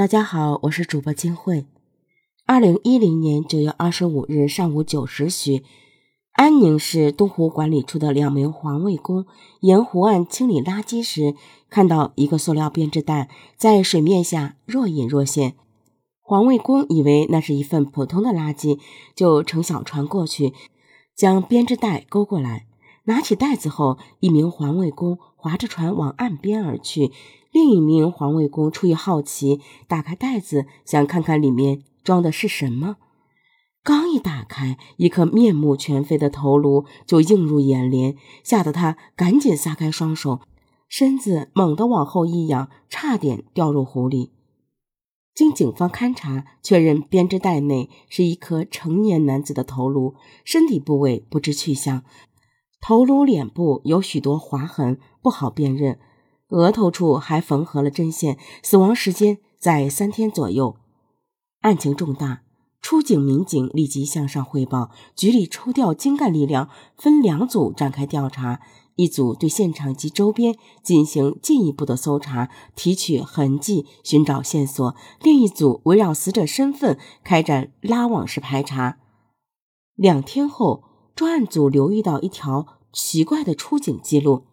大家好，我是主播金慧。二零一零年九月二十五日上午九时许，安宁市东湖管理处的两名环卫工沿湖岸清理垃圾时，看到一个塑料编织袋在水面下若隐若现。环卫工以为那是一份普通的垃圾，就乘小船过去，将编织袋勾过来。拿起袋子后，一名环卫工划着船往岸边而去。另一名环卫工出于好奇，打开袋子，想看看里面装的是什么。刚一打开，一颗面目全非的头颅就映入眼帘，吓得他赶紧撒开双手，身子猛地往后一仰，差点掉入湖里。经警方勘查确认，编织袋内是一颗成年男子的头颅，身体部位不知去向。头颅脸部有许多划痕，不好辨认。额头处还缝合了针线，死亡时间在三天左右。案情重大，出警民警立即向上汇报，局里抽调精干力量，分两组展开调查：一组对现场及周边进行进一步的搜查，提取痕迹，寻找线索；另一组围绕死者身份开展拉网式排查。两天后。专案组留意到一条奇怪的出警记录：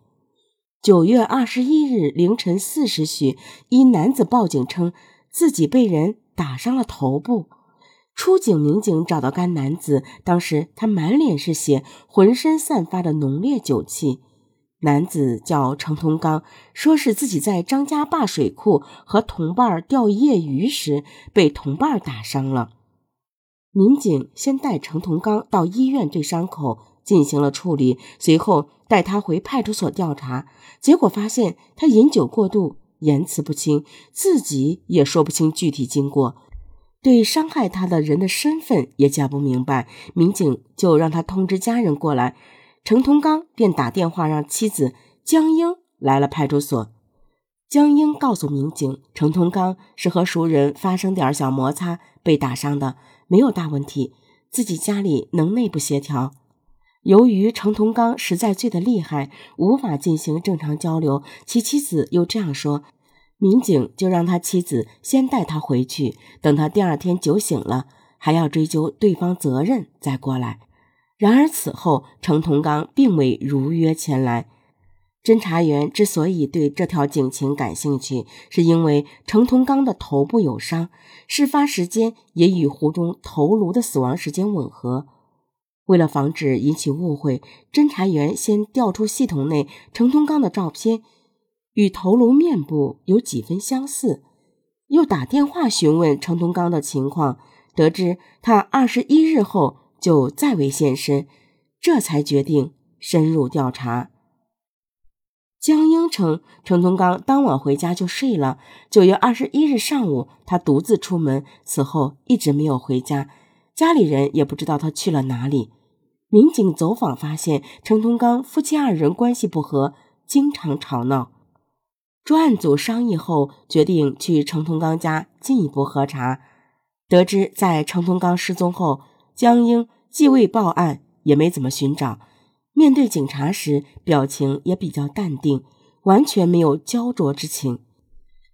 九月二十一日凌晨四时许，一男子报警称自己被人打伤了头部。出警民警找到该男子，当时他满脸是血，浑身散发着浓烈酒气。男子叫程同刚，说是自己在张家坝水库和同伴钓夜鱼时被同伴打伤了。民警先带程同刚到医院对伤口进行了处理，随后带他回派出所调查，结果发现他饮酒过度，言辞不清，自己也说不清具体经过，对伤害他的人的身份也讲不明白。民警就让他通知家人过来，程同刚便打电话让妻子江英来了派出所。江英告诉民警，程同刚是和熟人发生点小摩擦被打伤的，没有大问题。自己家里能内部协调。由于程同刚实在醉得厉害，无法进行正常交流，其妻子又这样说，民警就让他妻子先带他回去，等他第二天酒醒了，还要追究对方责任再过来。然而此后，程同刚并未如约前来。侦查员之所以对这条警情感兴趣，是因为程同刚的头部有伤，事发时间也与湖中头颅的死亡时间吻合。为了防止引起误会，侦查员先调出系统内程同刚的照片，与头颅面部有几分相似，又打电话询问程同刚的情况，得知他二十一日后就再未现身，这才决定深入调查。江英称，程同刚当晚回家就睡了。九月二十一日上午，他独自出门，此后一直没有回家，家里人也不知道他去了哪里。民警走访发现，程同刚夫妻二人关系不和，经常吵闹。专案组商议后，决定去程同刚家进一步核查，得知在程同刚失踪后，江英既未报案，也没怎么寻找。面对警察时，表情也比较淡定，完全没有焦灼之情。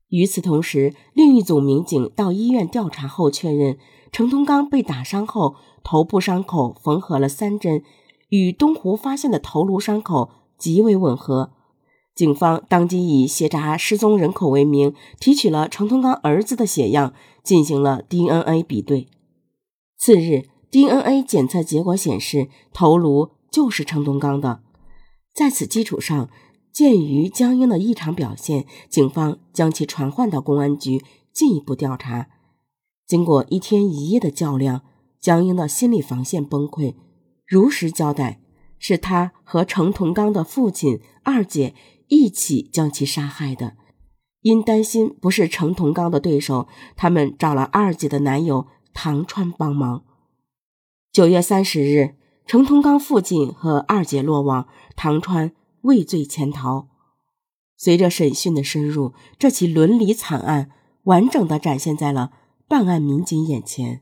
与此同时，另一组民警到医院调查后确认，程同刚被打伤后，头部伤口缝合了三针，与东湖发现的头颅伤口极为吻合。警方当即以协查失踪人口为名，提取了程同刚儿子的血样，进行了 DNA 比对。次日，DNA 检测结果显示，头颅。就是程同刚的，在此基础上，鉴于江英的异常表现，警方将其传唤到公安局进一步调查。经过一天一夜的较量，江英的心理防线崩溃，如实交代，是他和程同刚的父亲、二姐一起将其杀害的。因担心不是程同刚的对手，他们找了二姐的男友唐川帮忙。九月三十日。程同刚父亲和二姐落网，唐川畏罪潜逃。随着审讯的深入，这起伦理惨案完整的展现在了办案民警眼前。